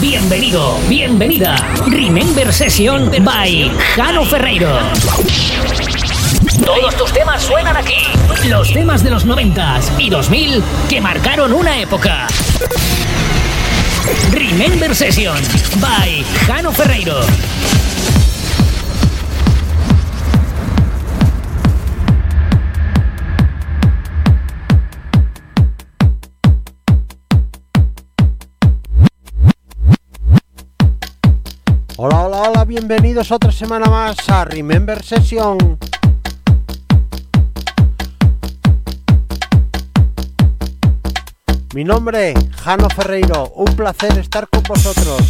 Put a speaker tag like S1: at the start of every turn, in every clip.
S1: Bienvenido, bienvenida. Remember Session by Jano Ferreiro. Todos tus temas suenan aquí. Los temas de los 90 y 2000 que marcaron una época. Remember Session by Jano Ferreiro.
S2: Bienvenidos otra semana más a Remember Session. Mi nombre, Jano Ferreiro, un placer estar con vosotros.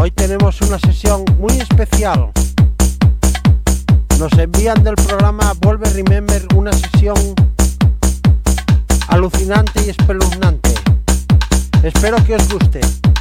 S2: Hoy tenemos una sesión muy especial. Nos envían del programa Vuelve Remember una sesión alucinante y espeluznante. Espero que os guste.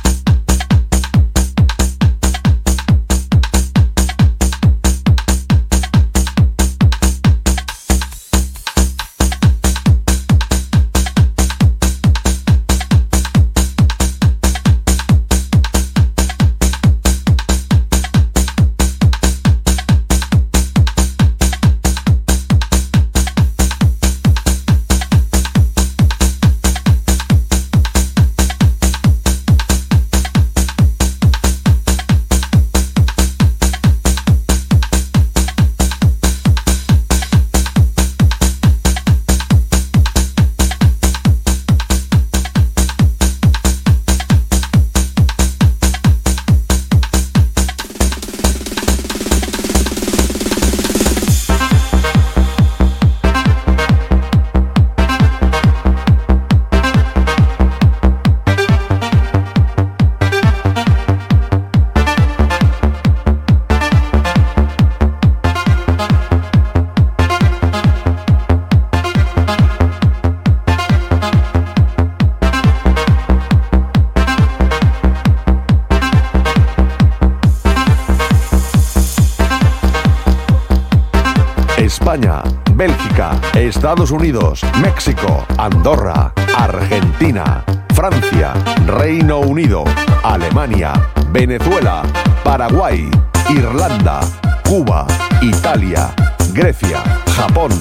S3: Estados Unidos, México, Andorra, Argentina, Francia, Reino Unido, Alemania, Venezuela, Paraguay, Irlanda, Cuba, Italia, Grecia, Japón,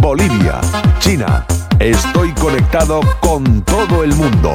S3: Bolivia, China. Estoy conectado con todo el mundo.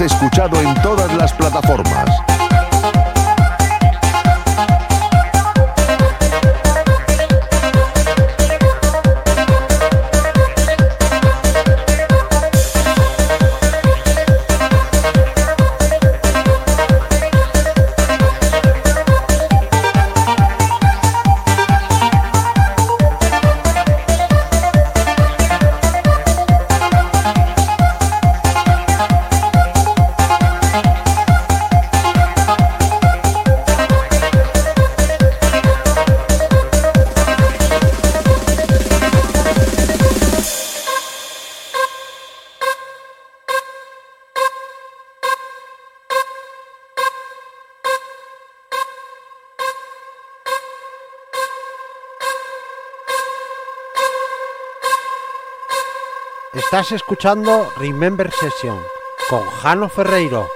S3: Escuchado en todas las plataformas.
S2: Estás escuchando Remember Session con Jano Ferreiro.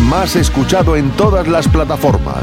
S3: Más escuchado en todas las plataformas.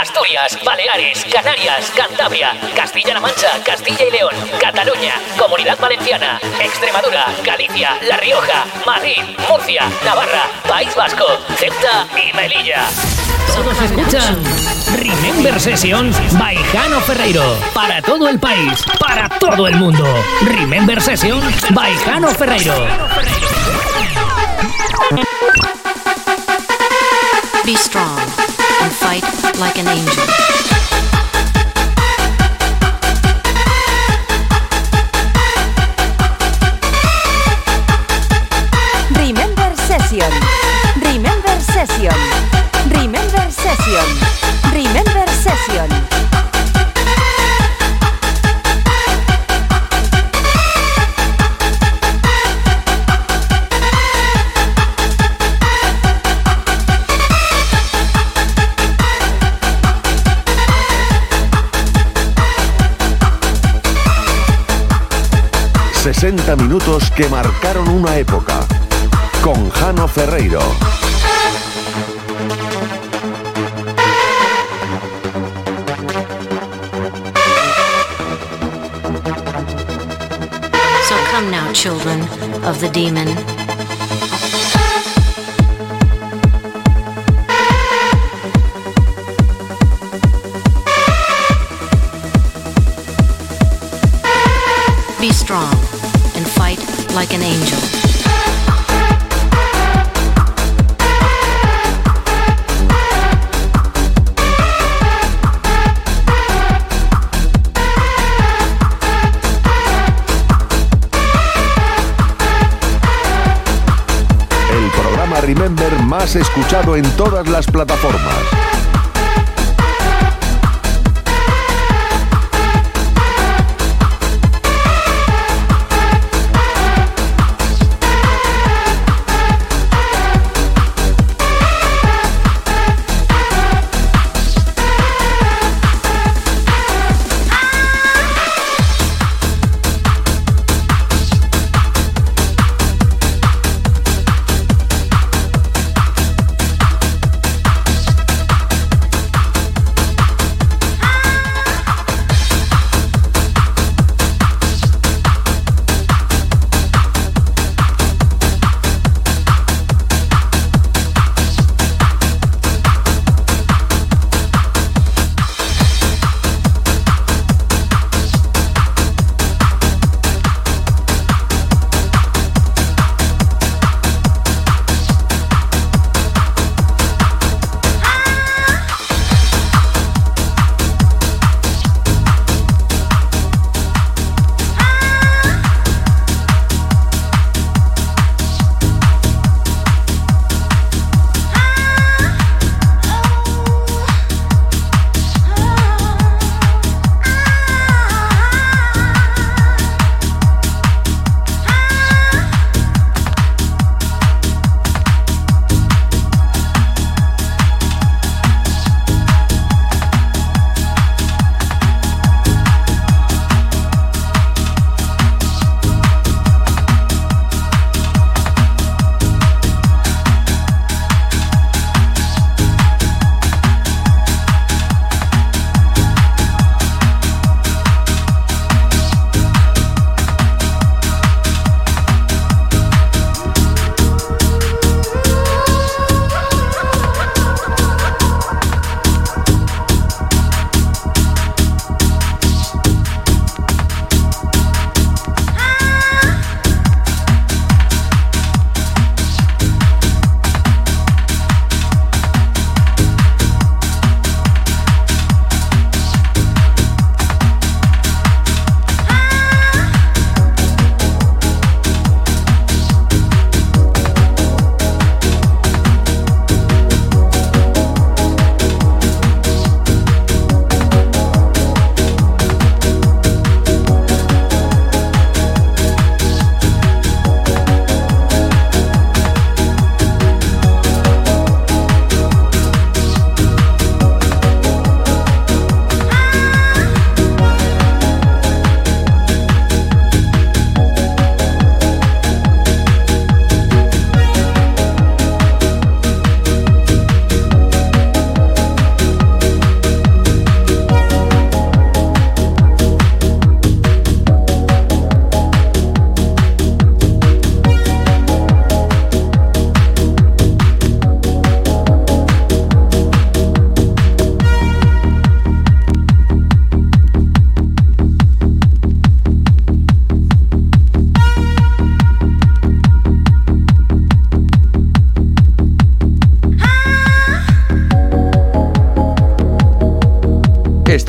S1: Asturias, Baleares, Canarias, Cantabria, Castilla-La Mancha, Castilla y León, Cataluña, Comunidad Valenciana, Extremadura, Galicia, La Rioja, Madrid, Murcia, Navarra, País Vasco, Ceuta y Melilla. Todos escuchan Remember Sessions by Jano Ferreiro. Para todo el país, para todo el mundo. Remember Sessions by Jano Ferreiro.
S4: Like an angel.
S3: Que marcaron una época. Con Jano Ferreiro.
S4: So come now, children of the demon.
S3: En todas las plataformas.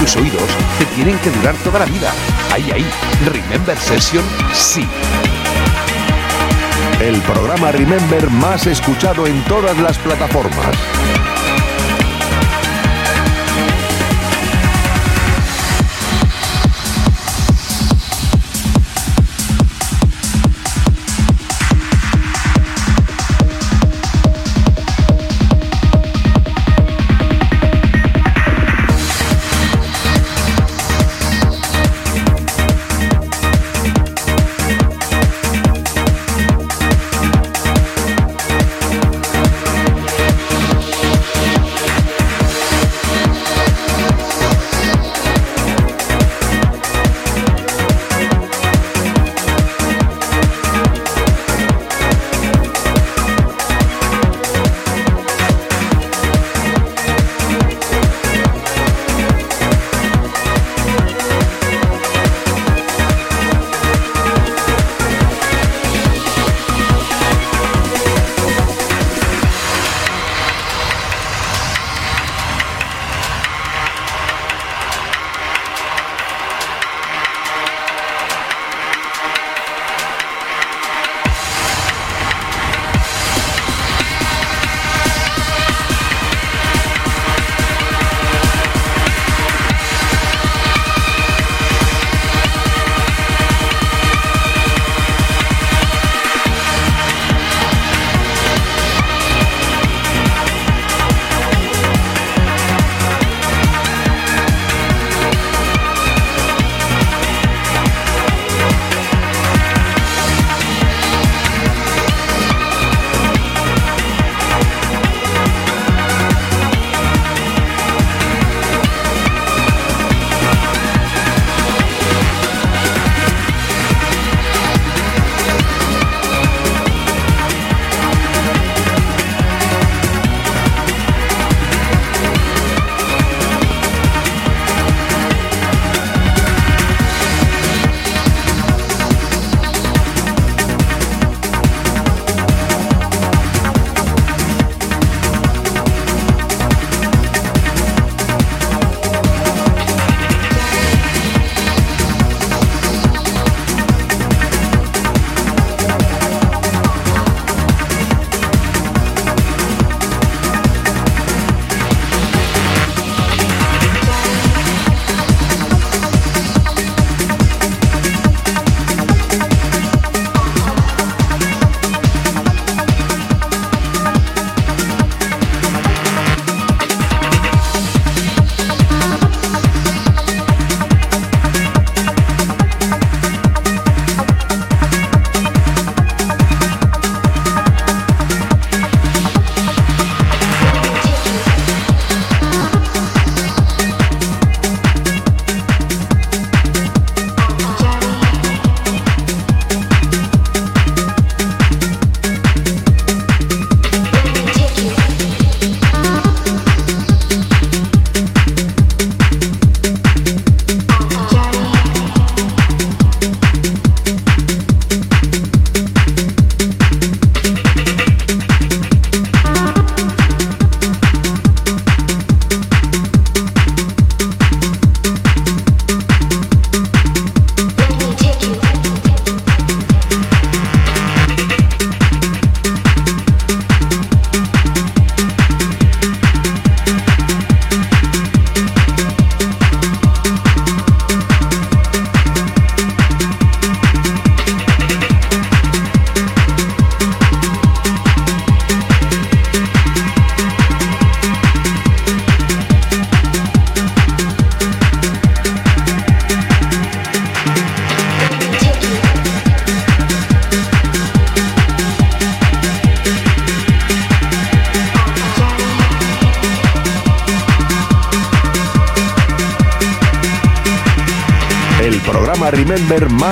S5: Tus oídos te tienen que durar toda la vida. Ahí, ahí. Remember Session, sí.
S3: El programa Remember más escuchado en todas las plataformas.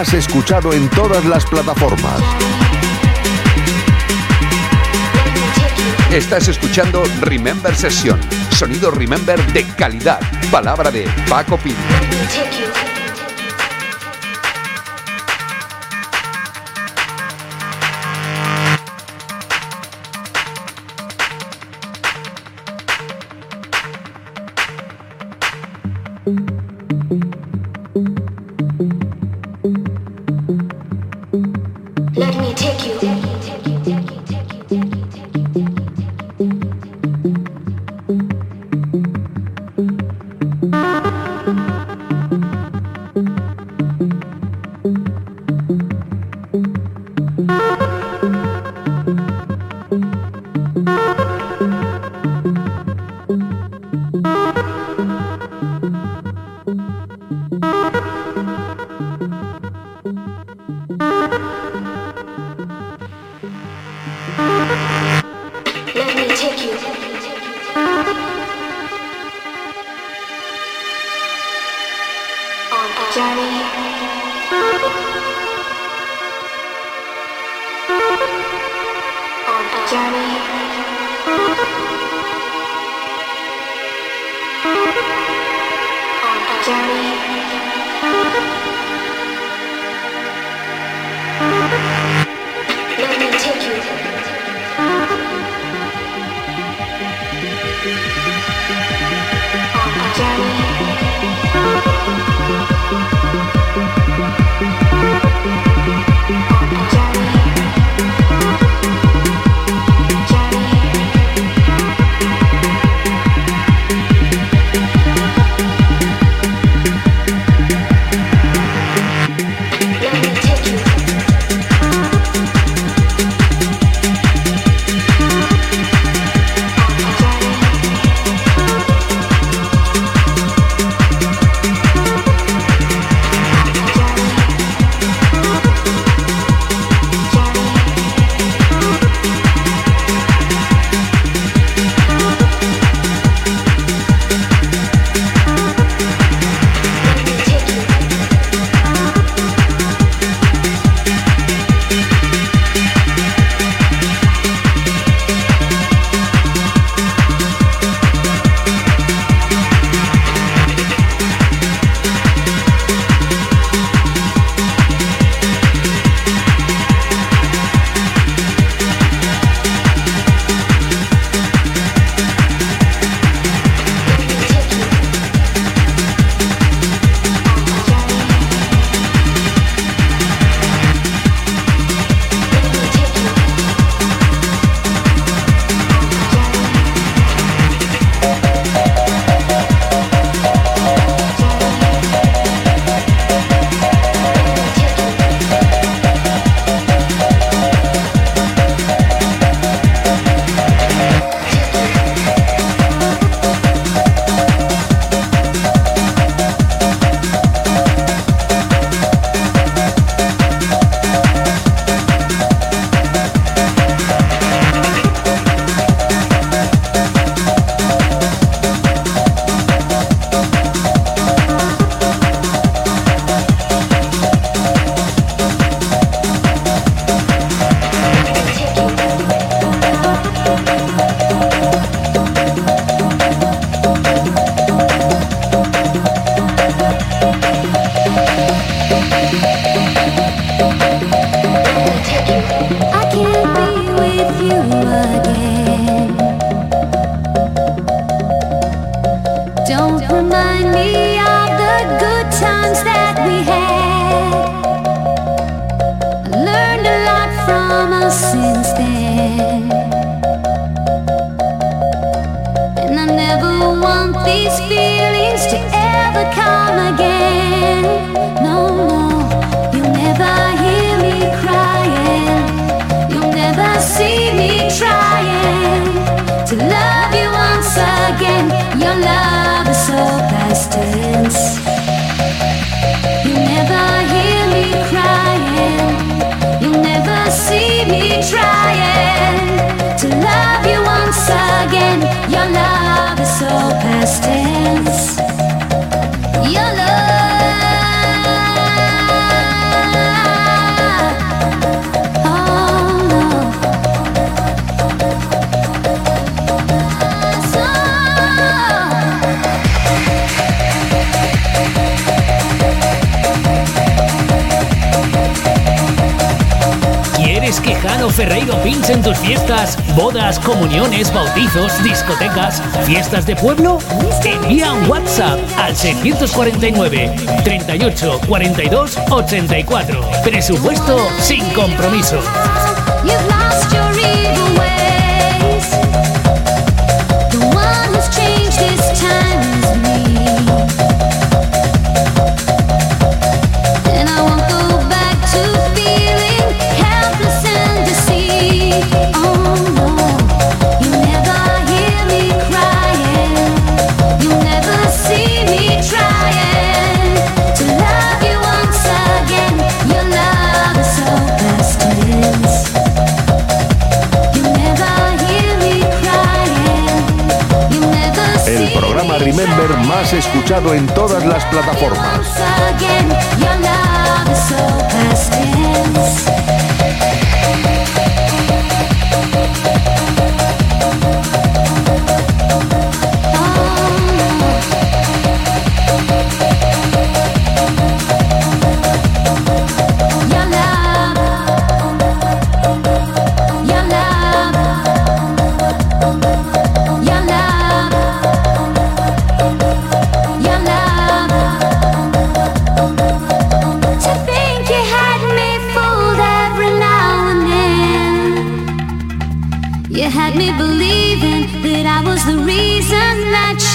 S3: Más escuchado en todas las plataformas.
S5: Estás escuchando Remember Sesión, sonido Remember de calidad. Palabra de Paco Pino.
S1: Pueblo? Envía un WhatsApp al 649 38 42 84. Presupuesto sin compromiso.
S3: Más escuchado en todas las plataformas.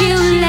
S6: you